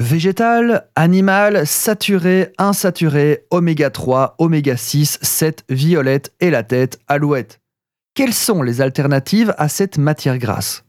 Végétal, animal, saturé, insaturé, oméga 3, oméga 6, 7, violette et la tête, alouette. Quelles sont les alternatives à cette matière grasse?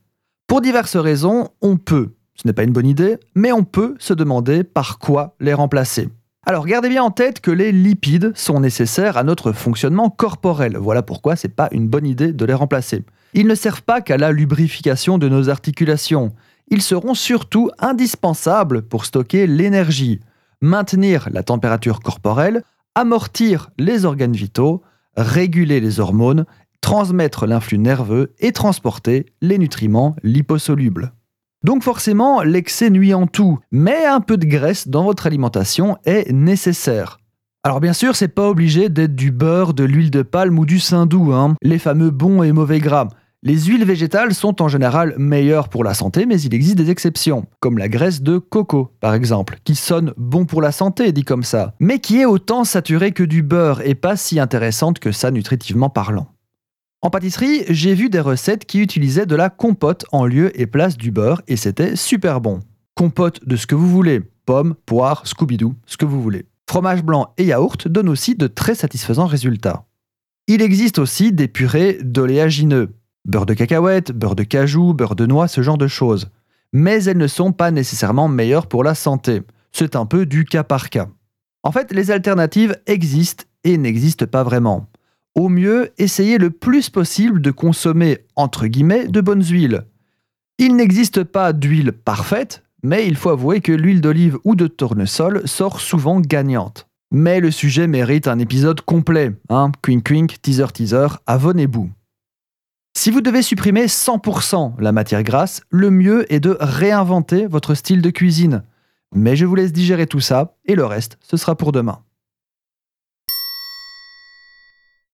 Pour diverses raisons, on peut, ce n'est pas une bonne idée, mais on peut se demander par quoi les remplacer. Alors gardez bien en tête que les lipides sont nécessaires à notre fonctionnement corporel. Voilà pourquoi c'est pas une bonne idée de les remplacer. Ils ne servent pas qu'à la lubrification de nos articulations ils seront surtout indispensables pour stocker l'énergie, maintenir la température corporelle, amortir les organes vitaux, réguler les hormones, transmettre l'influx nerveux et transporter les nutriments liposolubles. Donc forcément, l'excès nuit en tout, mais un peu de graisse dans votre alimentation est nécessaire. Alors bien sûr, c'est pas obligé d'être du beurre, de l'huile de palme ou du saindoux, hein, les fameux bons et mauvais gras. Les huiles végétales sont en général meilleures pour la santé, mais il existe des exceptions, comme la graisse de coco, par exemple, qui sonne bon pour la santé, dit comme ça, mais qui est autant saturée que du beurre et pas si intéressante que ça nutritivement parlant. En pâtisserie, j'ai vu des recettes qui utilisaient de la compote en lieu et place du beurre, et c'était super bon. Compote de ce que vous voulez, pommes, poires, Scooby-Doo, ce que vous voulez. Fromage blanc et yaourt donnent aussi de très satisfaisants résultats. Il existe aussi des purées d'oléagineux, Beurre de cacahuète, beurre de cajou, beurre de noix, ce genre de choses. Mais elles ne sont pas nécessairement meilleures pour la santé. C'est un peu du cas par cas. En fait, les alternatives existent et n'existent pas vraiment. Au mieux, essayez le plus possible de consommer, entre guillemets, de bonnes huiles. Il n'existe pas d'huile parfaite, mais il faut avouer que l'huile d'olive ou de tournesol sort souvent gagnante. Mais le sujet mérite un épisode complet, hein, quink quink, teaser teaser, abonnez-vous. Si vous devez supprimer 100% la matière grasse, le mieux est de réinventer votre style de cuisine. Mais je vous laisse digérer tout ça, et le reste, ce sera pour demain.